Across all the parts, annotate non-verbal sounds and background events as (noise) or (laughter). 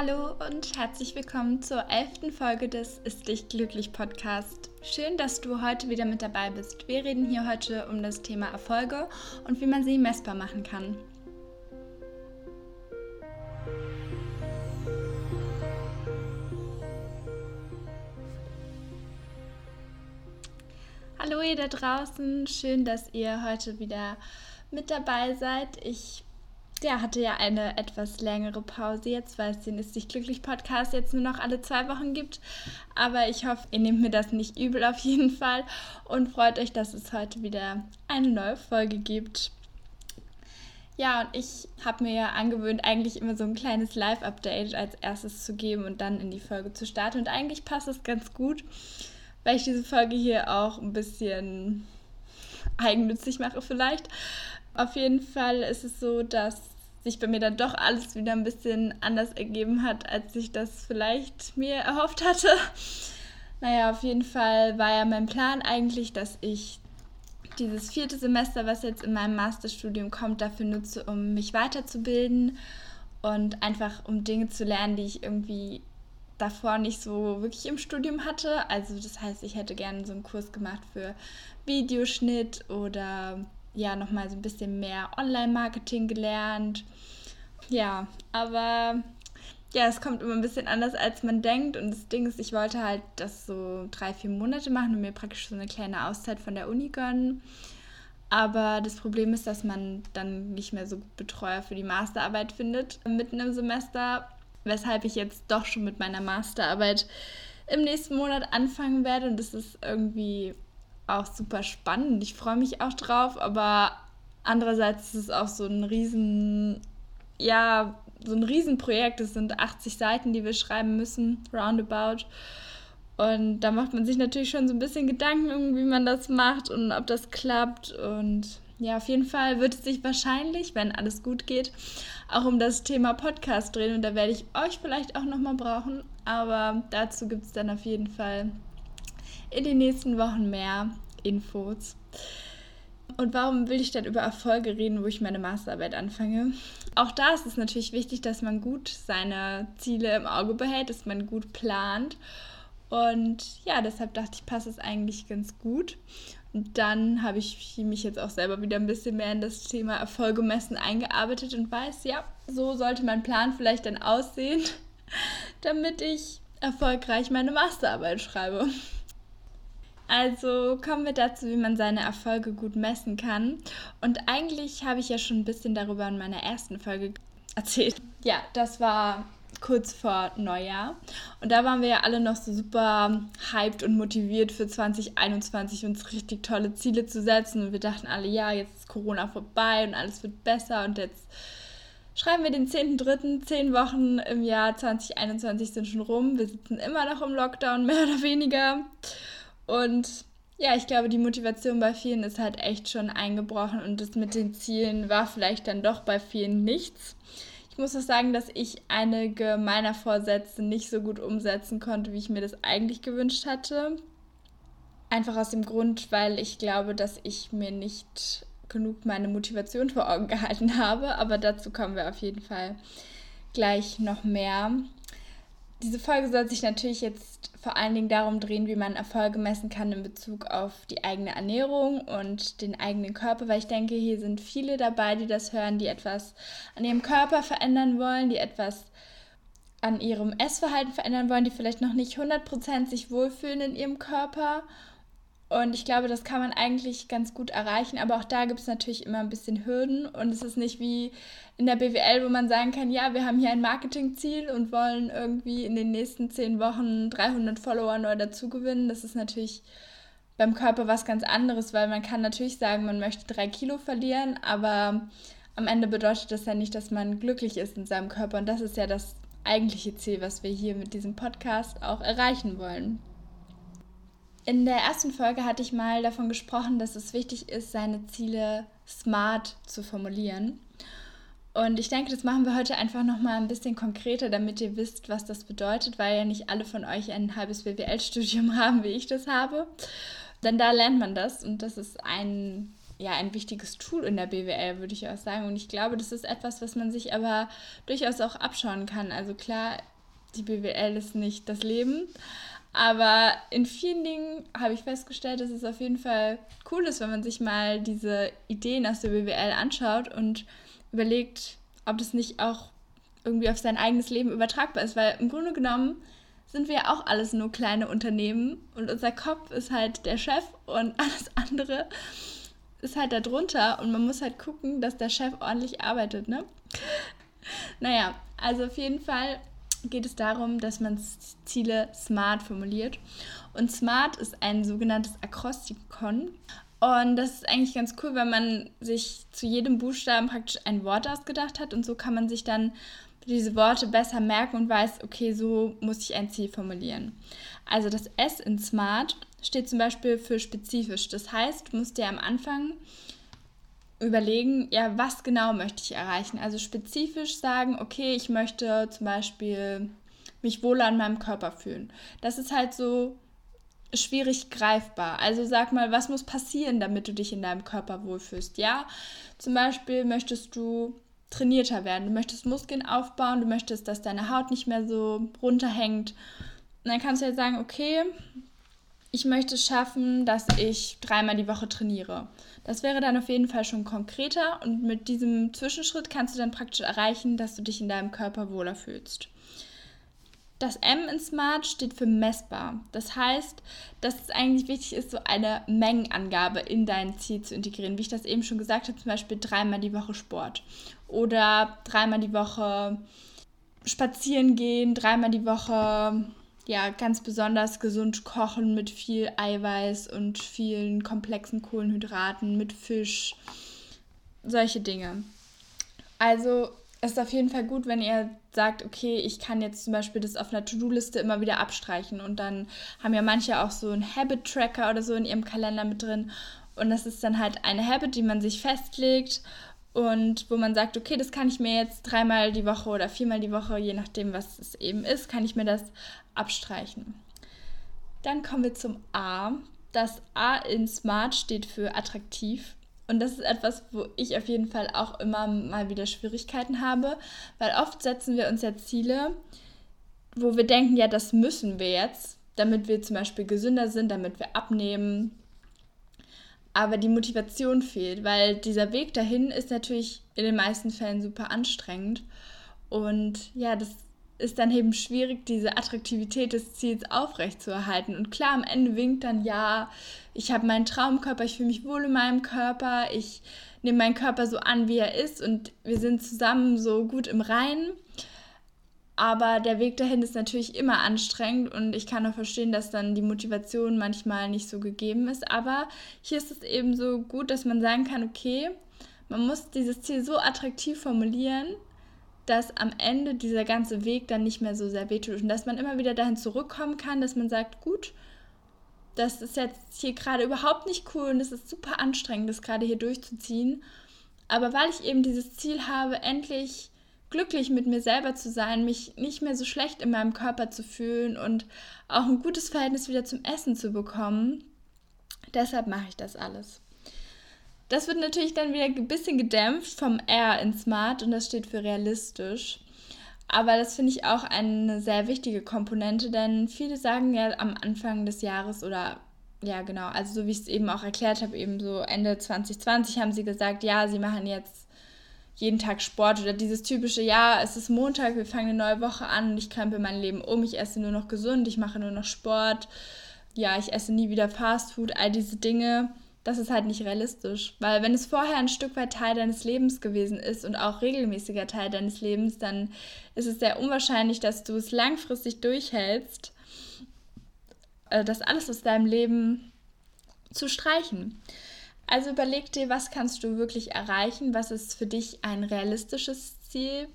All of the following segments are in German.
Hallo und herzlich willkommen zur elften Folge des Ist dich glücklich Podcast. Schön, dass du heute wieder mit dabei bist. Wir reden hier heute um das Thema Erfolge und wie man sie messbar machen kann. Hallo ihr da draußen, schön, dass ihr heute wieder mit dabei seid. Ich ja, hatte ja eine etwas längere Pause jetzt, weil es den Ist dich glücklich Podcast jetzt nur noch alle zwei Wochen gibt. Aber ich hoffe, ihr nehmt mir das nicht übel auf jeden Fall und freut euch, dass es heute wieder eine neue Folge gibt. Ja, und ich habe mir ja angewöhnt, eigentlich immer so ein kleines Live-Update als erstes zu geben und dann in die Folge zu starten. Und eigentlich passt es ganz gut, weil ich diese Folge hier auch ein bisschen (laughs) eigennützig mache vielleicht. Auf jeden Fall ist es so, dass sich bei mir dann doch alles wieder ein bisschen anders ergeben hat, als ich das vielleicht mir erhofft hatte. Naja, auf jeden Fall war ja mein Plan eigentlich, dass ich dieses vierte Semester, was jetzt in meinem Masterstudium kommt, dafür nutze, um mich weiterzubilden und einfach um Dinge zu lernen, die ich irgendwie davor nicht so wirklich im Studium hatte. Also das heißt, ich hätte gerne so einen Kurs gemacht für Videoschnitt oder ja nochmal so ein bisschen mehr Online-Marketing gelernt. Ja, aber ja, es kommt immer ein bisschen anders, als man denkt. Und das Ding ist, ich wollte halt das so drei, vier Monate machen und mir praktisch so eine kleine Auszeit von der Uni gönnen. Aber das Problem ist, dass man dann nicht mehr so Betreuer für die Masterarbeit findet mitten im Semester, weshalb ich jetzt doch schon mit meiner Masterarbeit im nächsten Monat anfangen werde. Und das ist irgendwie auch super spannend. Ich freue mich auch drauf, aber andererseits ist es auch so ein riesen, ja, so ein Riesenprojekt. Es sind 80 Seiten, die wir schreiben müssen, roundabout. Und da macht man sich natürlich schon so ein bisschen Gedanken, wie man das macht und ob das klappt. Und ja, auf jeden Fall wird es sich wahrscheinlich, wenn alles gut geht, auch um das Thema Podcast drehen. Und da werde ich euch vielleicht auch nochmal brauchen. Aber dazu gibt es dann auf jeden Fall in den nächsten Wochen mehr Infos. Und warum will ich dann über Erfolge reden, wo ich meine Masterarbeit anfange? Auch da ist es natürlich wichtig, dass man gut seine Ziele im Auge behält, dass man gut plant. Und ja, deshalb dachte ich, passt es eigentlich ganz gut. Und dann habe ich mich jetzt auch selber wieder ein bisschen mehr in das Thema Erfolge messen eingearbeitet und weiß, ja, so sollte mein Plan vielleicht dann aussehen, (laughs) damit ich erfolgreich meine Masterarbeit schreibe. Also kommen wir dazu, wie man seine Erfolge gut messen kann. Und eigentlich habe ich ja schon ein bisschen darüber in meiner ersten Folge erzählt. Ja, das war kurz vor Neujahr. Und da waren wir ja alle noch so super hyped und motiviert für 2021 uns richtig tolle Ziele zu setzen. Und wir dachten alle, ja, jetzt ist Corona vorbei und alles wird besser. Und jetzt schreiben wir den 10.3., zehn Wochen im Jahr 2021 sind schon rum. Wir sitzen immer noch im Lockdown, (laughs) mehr oder weniger. Und ja, ich glaube, die Motivation bei vielen ist halt echt schon eingebrochen und das mit den Zielen war vielleicht dann doch bei vielen nichts. Ich muss auch sagen, dass ich einige meiner Vorsätze nicht so gut umsetzen konnte, wie ich mir das eigentlich gewünscht hatte. Einfach aus dem Grund, weil ich glaube, dass ich mir nicht genug meine Motivation vor Augen (laughs) gehalten habe. Aber dazu kommen wir auf jeden Fall gleich noch mehr. Diese Folge soll sich natürlich jetzt vor allen Dingen darum drehen, wie man Erfolge messen kann in Bezug auf die eigene Ernährung und den eigenen Körper, weil ich denke, hier sind viele dabei, die das hören, die etwas an ihrem Körper verändern wollen, die etwas an ihrem Essverhalten verändern wollen, die vielleicht noch nicht 100% sich wohlfühlen in ihrem Körper und ich glaube, das kann man eigentlich ganz gut erreichen, aber auch da gibt es natürlich immer ein bisschen Hürden und es ist nicht wie in der BWL, wo man sagen kann, ja, wir haben hier ein Marketingziel und wollen irgendwie in den nächsten zehn Wochen 300 Follower neu dazugewinnen. Das ist natürlich beim Körper was ganz anderes, weil man kann natürlich sagen, man möchte drei Kilo verlieren, aber am Ende bedeutet das ja nicht, dass man glücklich ist in seinem Körper und das ist ja das eigentliche Ziel, was wir hier mit diesem Podcast auch erreichen wollen. In der ersten Folge hatte ich mal davon gesprochen, dass es wichtig ist, seine Ziele smart zu formulieren. Und ich denke, das machen wir heute einfach nochmal ein bisschen konkreter, damit ihr wisst, was das bedeutet, weil ja nicht alle von euch ein halbes BWL-Studium (laughs) haben, wie ich das habe. Denn da lernt man das und das ist ein ja ein wichtiges Tool in der BWL, würde ich auch sagen. Und ich glaube, das ist etwas, was man sich aber durchaus auch abschauen kann. Also klar, die BWL ist nicht das Leben, aber in vielen Dingen habe ich festgestellt, dass es auf jeden Fall cool ist, wenn man sich mal diese Ideen aus der BWL anschaut und überlegt, ob das nicht auch irgendwie auf sein eigenes Leben übertragbar ist. Weil im Grunde genommen sind wir auch alles nur kleine Unternehmen und unser Kopf ist halt der Chef und (laughs) alles andere ist halt darunter und man muss halt gucken, dass der Chef ordentlich arbeitet, ne? Naja, also auf jeden Fall geht es darum, dass man Ziele smart formuliert. Und smart ist ein sogenanntes Akrostikon. Und das ist eigentlich ganz cool, wenn man sich zu jedem Buchstaben praktisch ein Wort ausgedacht hat. Und so kann man sich dann diese Worte besser merken und weiß, okay, so muss ich ein Ziel formulieren. Also das S in Smart steht zum Beispiel für spezifisch. Das heißt, du musst dir am Anfang überlegen, ja, was genau möchte ich erreichen? Also spezifisch sagen, okay, ich möchte zum Beispiel mich wohler an meinem Körper fühlen. Das ist halt so schwierig greifbar. Also sag mal, was muss passieren, damit du dich in deinem Körper wohlfühlst? Ja, zum Beispiel möchtest du trainierter werden, du möchtest Muskeln aufbauen, du möchtest, dass deine Haut nicht mehr so runterhängt. Und dann kannst du jetzt sagen, okay, ich möchte es schaffen, dass ich dreimal die Woche trainiere. Das wäre dann auf jeden Fall schon konkreter und mit diesem Zwischenschritt kannst du dann praktisch erreichen, dass du dich in deinem Körper wohler fühlst. Das M in Smart steht für messbar. Das heißt, dass es eigentlich wichtig ist, so eine Mengenangabe in dein Ziel zu integrieren. Wie ich das eben schon gesagt habe, zum Beispiel dreimal die Woche Sport oder dreimal die Woche spazieren gehen, dreimal die Woche ja, ganz besonders gesund kochen mit viel Eiweiß und vielen komplexen Kohlenhydraten, mit Fisch, solche Dinge. Also ist auf jeden Fall gut, wenn ihr sagt, okay, ich kann jetzt zum Beispiel das auf einer To-Do-Liste immer wieder abstreichen. Und dann haben ja manche auch so einen Habit-Tracker oder so in ihrem Kalender mit drin. Und das ist dann halt eine Habit, die man sich festlegt und wo man sagt, okay, das kann ich mir jetzt dreimal die Woche oder viermal die Woche, je nachdem, was es eben ist, kann ich mir das abstreichen. Dann kommen wir zum A. Das A in Smart steht für attraktiv. Und das ist etwas, wo ich auf jeden Fall auch immer mal wieder Schwierigkeiten habe, weil oft setzen wir uns ja Ziele, wo wir denken, ja, das müssen wir jetzt, damit wir zum Beispiel gesünder sind, damit wir abnehmen, aber die Motivation fehlt, weil dieser Weg dahin ist natürlich in den meisten Fällen super anstrengend. Und ja, das ist dann eben schwierig, diese Attraktivität des Ziels aufrechtzuerhalten. Und klar, am Ende winkt dann, ja, ich habe meinen Traumkörper, ich fühle mich wohl in meinem Körper, ich nehme meinen Körper so an, wie er ist und wir sind zusammen so gut im Reinen. Aber der Weg dahin ist natürlich immer anstrengend und ich kann auch verstehen, dass dann die Motivation manchmal nicht so gegeben ist. Aber hier ist es eben so gut, dass man sagen kann, okay, man muss dieses Ziel so attraktiv formulieren, dass am Ende dieser ganze Weg dann nicht mehr so sehr wehtut und dass man immer wieder dahin zurückkommen kann, dass man sagt, gut, das ist jetzt hier gerade überhaupt nicht cool und es ist super anstrengend, das gerade hier durchzuziehen. Aber weil ich eben dieses Ziel habe, endlich glücklich mit mir selber zu sein, mich nicht mehr so schlecht in meinem Körper zu fühlen und auch ein gutes Verhältnis wieder zum Essen zu bekommen. Deshalb mache ich das alles. Das wird natürlich dann wieder ein bisschen gedämpft vom R in Smart und das steht für realistisch. Aber das finde ich auch eine sehr wichtige Komponente, denn viele sagen ja am Anfang des Jahres oder ja genau, also so wie ich es eben auch erklärt habe, eben so Ende 2020 haben sie gesagt, ja, sie machen jetzt jeden Tag Sport oder dieses typische, ja, es ist Montag, wir fangen eine neue Woche an und ich krempel mein Leben um, ich esse nur noch gesund, ich mache nur noch Sport, ja, ich esse nie wieder Fastfood, all diese Dinge, das ist halt nicht realistisch. Weil wenn es vorher ein Stück weit Teil deines Lebens gewesen ist und auch regelmäßiger Teil deines Lebens, dann ist es sehr unwahrscheinlich, dass du es langfristig durchhältst, äh, das alles aus deinem Leben zu streichen. Also überleg dir, was kannst du wirklich erreichen, was ist für dich ein realistisches Ziel.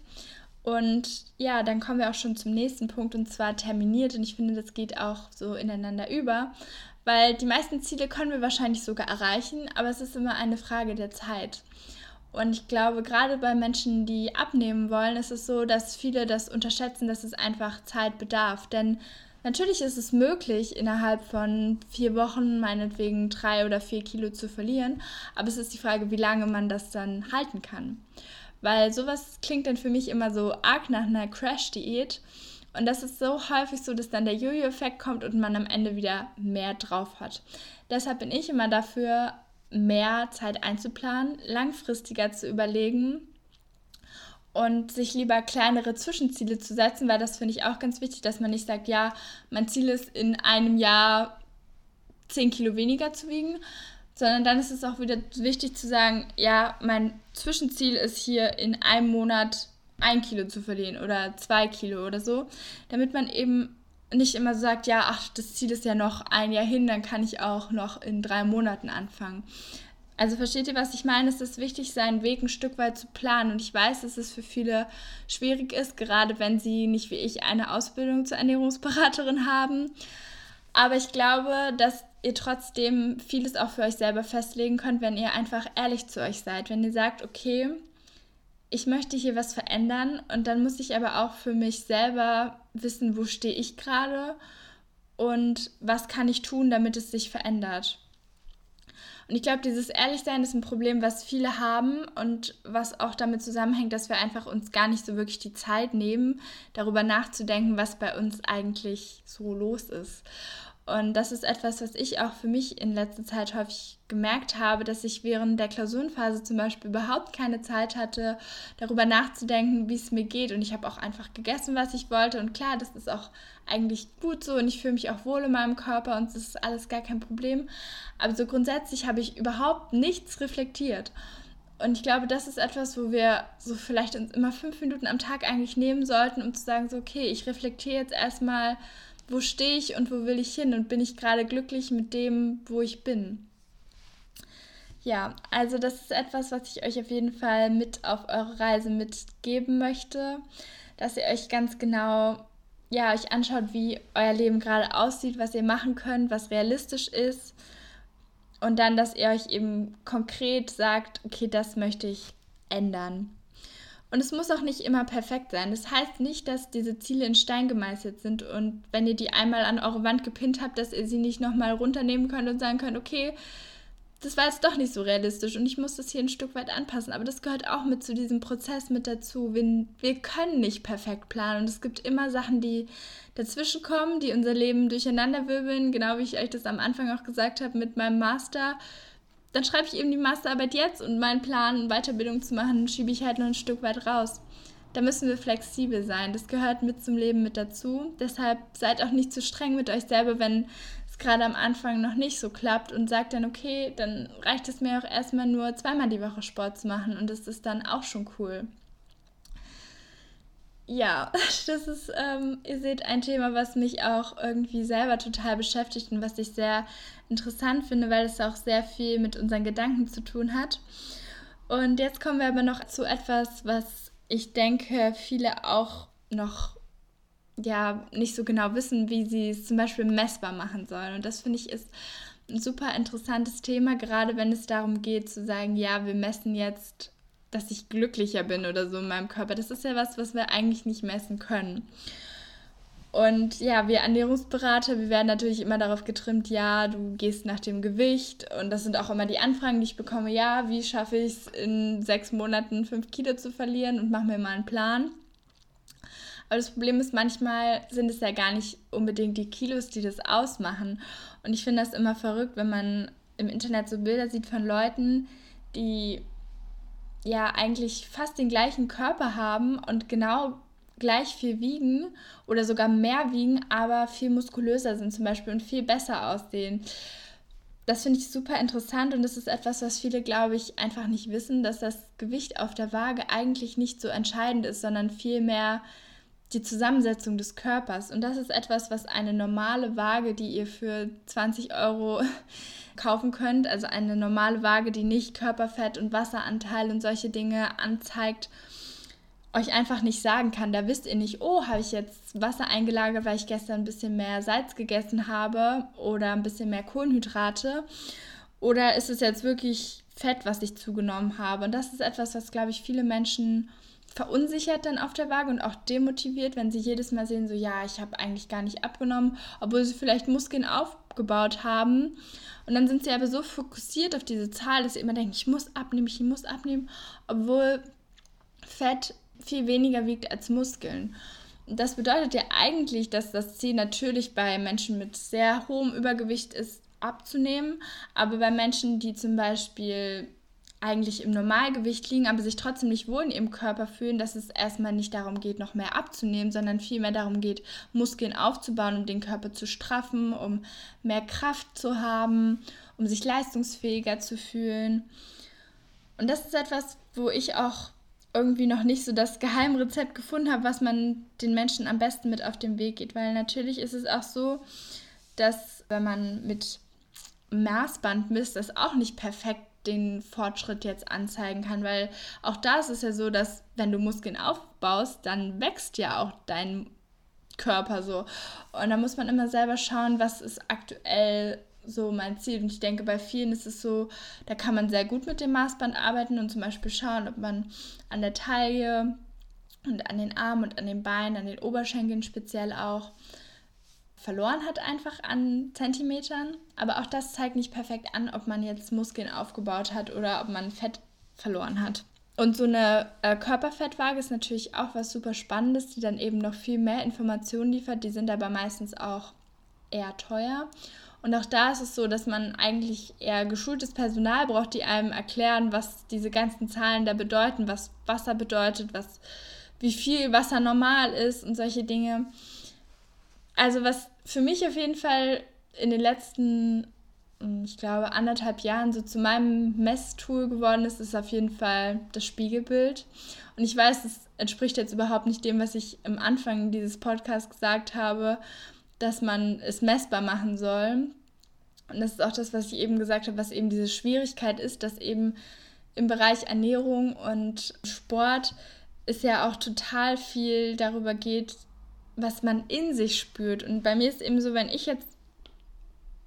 Und ja, dann kommen wir auch schon zum nächsten Punkt und zwar terminiert. Und ich finde, das geht auch so ineinander über, weil die meisten Ziele können wir wahrscheinlich sogar erreichen, aber es ist immer eine Frage der Zeit. Und ich glaube, gerade bei Menschen, die abnehmen wollen, ist es so, dass viele das unterschätzen, dass es einfach Zeit bedarf. Denn Natürlich ist es möglich, innerhalb von vier Wochen meinetwegen drei oder vier Kilo zu verlieren, aber es ist die Frage, wie lange man das dann halten kann. Weil sowas klingt dann für mich immer so arg nach einer Crash-Diät. Und das ist so häufig so, dass dann der Jojo-Effekt kommt und man am Ende wieder mehr drauf hat. Deshalb bin ich immer dafür, mehr Zeit einzuplanen, langfristiger zu überlegen und sich lieber kleinere Zwischenziele zu setzen, weil das finde ich auch ganz wichtig, dass man nicht sagt, ja, mein Ziel ist in einem Jahr 10 Kilo weniger zu wiegen, sondern dann ist es auch wieder wichtig zu sagen, ja, mein Zwischenziel ist hier in einem Monat ein Kilo zu verlieren oder zwei Kilo oder so, damit man eben nicht immer sagt, ja, ach, das Ziel ist ja noch ein Jahr hin, dann kann ich auch noch in drei Monaten anfangen. Also versteht ihr, was ich meine? Es ist wichtig, seinen Weg ein Stück weit zu planen. Und ich weiß, dass es für viele schwierig ist, gerade wenn sie nicht wie ich eine Ausbildung zur Ernährungsberaterin (laughs) haben. Aber ich glaube, dass ihr trotzdem vieles auch für euch selber festlegen könnt, wenn ihr einfach ehrlich zu euch seid. Wenn ihr sagt, okay, ich möchte hier was verändern und dann muss ich aber auch für mich selber wissen, wo stehe ich gerade und was kann ich tun, damit es sich verändert. Und ich glaube, dieses Ehrlichsein ist ein Problem, was viele haben und was auch damit zusammenhängt, dass wir einfach uns gar nicht so wirklich die Zeit nehmen, darüber nachzudenken, was bei uns eigentlich so los ist. Und das ist etwas, was ich auch für mich in letzter Zeit häufig gemerkt habe, dass ich während der Klausurenphase zum Beispiel überhaupt keine Zeit hatte, darüber nachzudenken, wie es mir geht. Und ich habe auch einfach gegessen, was ich wollte. Und klar, das ist auch eigentlich gut so und ich fühle mich auch wohl in meinem Körper und das ist alles gar kein Problem. Aber so grundsätzlich habe ich überhaupt nichts reflektiert. Und ich glaube, das ist etwas, wo wir so vielleicht uns immer fünf Minuten am Tag eigentlich nehmen sollten, um zu sagen, so, okay, ich reflektiere jetzt erstmal wo stehe ich und wo will ich hin und bin ich gerade glücklich mit dem, wo ich bin. Ja, also das ist etwas, was ich euch auf jeden Fall mit auf eure Reise mitgeben möchte, dass ihr euch ganz genau ja, euch anschaut, wie euer Leben gerade aussieht, was ihr machen könnt, was realistisch ist und dann, dass ihr euch eben konkret sagt, okay, das möchte ich ändern. Und es muss auch nicht immer perfekt sein. Das heißt nicht, dass diese Ziele in Stein gemeißelt sind und wenn ihr die einmal an eure Wand gepinnt habt, dass ihr sie nicht nochmal runternehmen könnt und sagen könnt, okay, das war jetzt doch nicht so realistisch und ich muss das hier ein Stück weit anpassen. Aber das gehört auch mit zu diesem Prozess mit dazu. Wir, wir können nicht perfekt planen und es gibt immer Sachen, die dazwischen kommen, die unser Leben durcheinander wirbeln. Genau wie ich euch das am Anfang auch gesagt habe mit meinem Master dann schreibe ich eben die Masterarbeit jetzt und meinen Plan, Weiterbildung zu machen, schiebe ich halt noch ein Stück weit raus. Da müssen wir flexibel sein. Das gehört mit zum Leben mit dazu. Deshalb seid auch nicht zu streng mit euch selber, wenn es gerade am Anfang noch nicht so klappt und sagt dann, okay, dann reicht es mir auch erstmal nur zweimal die Woche Sport zu machen und das ist dann auch schon cool. Ja, (laughs) das ist, ähm, ihr seht, ein Thema, was mich auch irgendwie selber total beschäftigt und was ich sehr interessant finde, weil es auch sehr viel mit unseren Gedanken zu tun hat. Und jetzt kommen wir aber noch zu etwas, was ich denke, viele auch noch ja nicht so genau wissen, wie sie es zum Beispiel messbar machen sollen. Und das finde ich ist ein super interessantes Thema, gerade wenn es darum geht zu sagen, ja, wir messen jetzt dass ich glücklicher bin oder so in meinem Körper. Das ist ja was, was wir eigentlich nicht messen können. Und ja, wir Ernährungsberater, wir werden natürlich immer darauf getrimmt, ja, du gehst nach dem Gewicht. Und das sind auch immer die Anfragen, die ich bekomme, ja, wie schaffe ich es in sechs Monaten fünf Kilo zu verlieren und mach mir mal einen Plan. Aber das Problem ist, manchmal sind es ja gar nicht unbedingt die Kilos, die das ausmachen. Und ich finde das immer verrückt, wenn man im Internet so Bilder sieht von Leuten, die ja eigentlich fast den gleichen Körper haben und genau gleich viel wiegen oder sogar mehr wiegen, aber viel muskulöser sind zum Beispiel und viel besser aussehen. Das finde ich super interessant und das ist etwas, was viele, glaube ich, einfach nicht wissen, dass das Gewicht auf der Waage eigentlich nicht so entscheidend ist, sondern vielmehr die Zusammensetzung des Körpers. Und das ist etwas, was eine normale Waage, die ihr für 20 Euro (laughs) kaufen könnt, also eine normale Waage, die nicht Körperfett und Wasseranteil und solche Dinge anzeigt, euch einfach nicht sagen kann. Da wisst ihr nicht, oh, habe ich jetzt Wasser eingelagert, weil ich gestern ein bisschen mehr Salz gegessen habe oder ein bisschen mehr Kohlenhydrate. Oder ist es jetzt wirklich Fett, was ich zugenommen habe. Und das ist etwas, was, glaube ich, viele Menschen verunsichert dann auf der Waage und auch demotiviert, wenn sie jedes Mal sehen, so ja, ich habe eigentlich gar nicht abgenommen, obwohl sie vielleicht Muskeln aufgebaut haben. Und dann sind sie aber so fokussiert auf diese Zahl, dass sie immer denken, ich muss abnehmen, ich muss abnehmen, obwohl Fett viel weniger wiegt als Muskeln. Und das bedeutet ja eigentlich, dass das Ziel natürlich bei Menschen mit sehr hohem Übergewicht ist, abzunehmen, aber bei Menschen, die zum Beispiel eigentlich im Normalgewicht liegen, aber sich trotzdem nicht wohl in ihrem Körper fühlen, dass es erstmal nicht darum geht, noch mehr abzunehmen, sondern vielmehr darum geht, Muskeln aufzubauen, um den Körper zu straffen, um mehr Kraft zu haben, um sich leistungsfähiger zu fühlen. Und das ist etwas, wo ich auch irgendwie noch nicht so das Geheimrezept gefunden habe, was man den Menschen am besten mit auf den Weg geht. Weil natürlich ist es auch so, dass wenn man mit Maßband misst, das auch nicht perfekt den Fortschritt jetzt anzeigen kann, weil auch da ist es ja so, dass wenn du Muskeln aufbaust, dann wächst ja auch dein Körper so. Und da muss man immer selber schauen, was ist aktuell so mein Ziel. Und ich denke, bei vielen ist es so, da kann man sehr gut mit dem Maßband arbeiten und zum Beispiel schauen, ob man an der Taille und an den Armen und an den Beinen, an den Oberschenkeln speziell auch verloren hat einfach an Zentimetern. Aber auch das zeigt nicht perfekt an, ob man jetzt Muskeln aufgebaut hat oder ob man Fett verloren hat. Und so eine äh, Körperfettwaage ist natürlich auch was super Spannendes, die dann eben noch viel mehr Informationen liefert. Die sind aber meistens auch eher teuer. Und auch da ist es so, dass man eigentlich eher geschultes Personal braucht, die einem erklären, was diese ganzen Zahlen da bedeuten, was Wasser bedeutet, was, wie viel Wasser normal ist und solche Dinge. Also was für mich auf jeden Fall in den letzten, hm, ich glaube, anderthalb Jahren so zu meinem Messtool geworden ist, ist auf jeden Fall das Spiegelbild. Und ich weiß, es entspricht jetzt überhaupt nicht dem, was ich am Anfang dieses Podcasts gesagt habe, dass man es messbar machen soll. Und das ist auch das, was ich eben gesagt habe, was eben diese Schwierigkeit ist, dass eben im Bereich Ernährung und Sport es ja auch total viel darüber geht, was man in sich spürt. Und bei mir ist eben so, wenn ich jetzt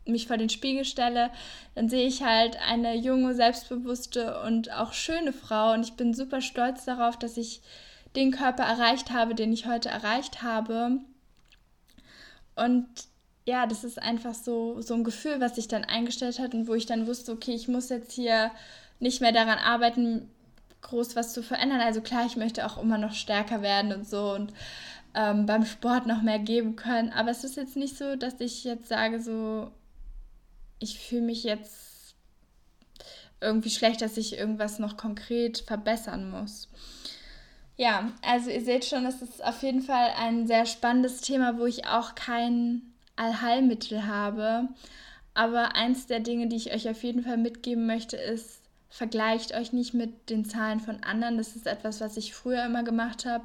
mich vor den Spiegel stelle, dann sehe ich halt eine junge, selbstbewusste und auch schöne Frau. Und ich bin super stolz darauf, dass ich den Körper erreicht habe, den ich heute erreicht habe. Und ja, das ist einfach so, so ein Gefühl, was sich dann eingestellt hat und wo ich dann wusste, okay, ich muss jetzt hier nicht mehr daran arbeiten, groß was zu verändern. Also klar, ich möchte auch immer noch stärker werden und so. Und ähm, beim Sport noch mehr geben können. Aber es ist jetzt nicht so, dass ich jetzt sage, so, ich fühle mich jetzt irgendwie schlecht, dass ich irgendwas noch konkret verbessern muss. Ja, also ihr seht schon, es ist auf jeden Fall ein sehr spannendes Thema, wo ich auch kein Allheilmittel habe. Aber eins der Dinge, die ich euch auf jeden Fall mitgeben möchte, ist, vergleicht euch nicht mit den Zahlen von anderen. Das ist etwas, was ich früher immer gemacht habe.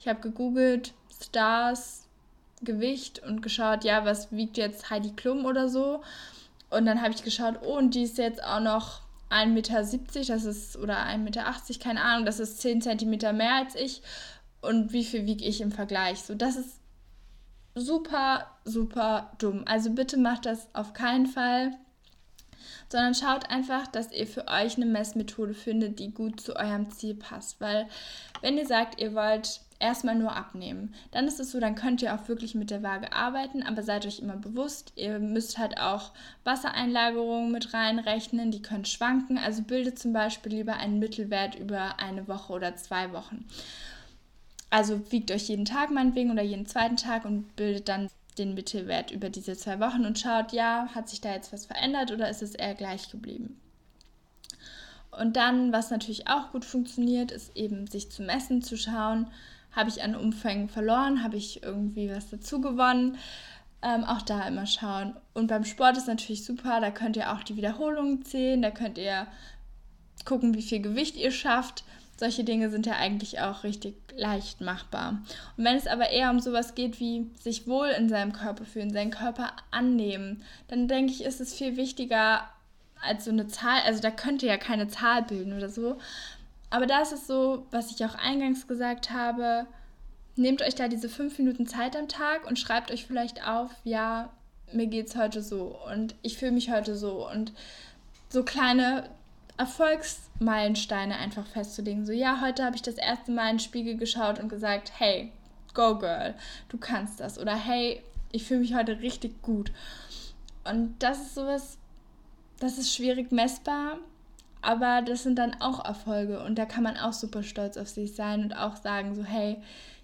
Ich habe gegoogelt, Stars Gewicht und geschaut, ja, was wiegt jetzt Heidi Klum oder so. Und dann habe ich geschaut, oh, und die ist jetzt auch noch 1,70 Meter, das ist, oder 1,80 Meter, keine Ahnung, das ist 10 Zentimeter mehr als ich. Und wie viel wiege ich im Vergleich? So, das ist super, super dumm. Also bitte macht das auf keinen Fall. Sondern schaut einfach, dass ihr für euch eine Messmethode findet, die gut zu eurem Ziel passt. Weil wenn ihr sagt, ihr wollt erstmal nur abnehmen. Dann ist es so, dann könnt ihr auch wirklich mit der Waage arbeiten, aber seid euch immer bewusst, ihr müsst halt auch Wassereinlagerungen mit reinrechnen, die können schwanken. Also bildet zum Beispiel lieber einen Mittelwert über eine Woche oder zwei Wochen. Also wiegt euch jeden Tag meinetwegen oder jeden zweiten Tag und bildet dann den Mittelwert über diese zwei Wochen und schaut, ja, hat sich da jetzt was verändert oder ist es eher gleich geblieben? Und dann, was natürlich auch gut funktioniert, ist eben sich zu messen, zu schauen, habe ich an Umfängen verloren? Habe ich irgendwie was dazu gewonnen? Ähm, auch da immer schauen. Und beim Sport ist natürlich super, da könnt ihr auch die Wiederholungen zählen, da könnt ihr gucken, wie viel Gewicht ihr schafft. Solche Dinge sind ja eigentlich auch richtig leicht machbar. Und wenn es aber eher um sowas geht wie sich wohl in seinem Körper fühlen, seinen Körper annehmen, dann denke ich, ist es viel wichtiger als so eine Zahl. Also da könnt ihr ja keine Zahl bilden oder so, aber da ist es so, was ich auch eingangs gesagt habe, nehmt euch da diese fünf Minuten Zeit am Tag und schreibt euch vielleicht auf, ja, mir geht es heute so und ich fühle mich heute so und so kleine Erfolgsmeilensteine einfach festzulegen. So, ja, heute habe ich das erste Mal in den Spiegel geschaut und gesagt, hey, go girl, du kannst das. Oder hey, ich fühle mich heute richtig gut. Und das ist sowas, das ist schwierig messbar, aber das sind dann auch Erfolge und da kann man auch super stolz auf sich sein und auch sagen, so, hey,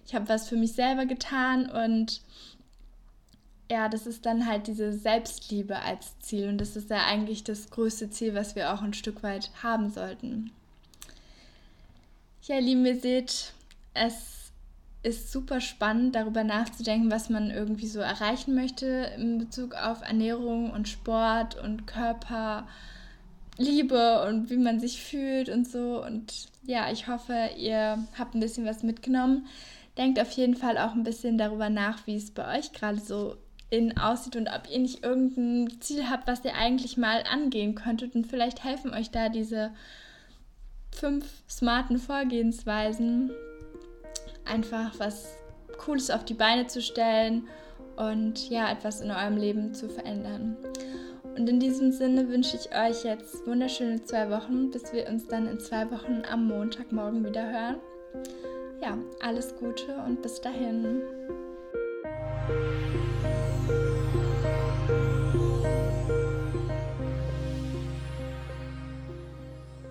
ich habe was für mich selber getan und ja, das ist dann halt diese Selbstliebe als Ziel und das ist ja eigentlich das größte Ziel, was wir auch ein Stück weit haben sollten. Ja, Lieben, ihr seht, es ist super spannend, darüber nachzudenken, was man irgendwie so erreichen möchte in Bezug auf Ernährung und Sport und Körperliebe und wie man sich fühlt und so. Und ja, ich hoffe, ihr habt ein bisschen was mitgenommen. Denkt auf jeden Fall auch ein bisschen darüber nach, wie es bei euch gerade so in aussieht und ob ihr nicht irgendein Ziel habt, was ihr eigentlich mal angehen könntet. Und vielleicht helfen euch da diese fünf smarten Vorgehensweisen, einfach was Cooles auf die Beine zu stellen und ja, etwas in eurem Leben zu verändern. Und in diesem Sinne wünsche ich euch jetzt wunderschöne zwei Wochen, bis wir uns dann in zwei Wochen am Montagmorgen wieder hören. Ja, alles Gute und bis dahin.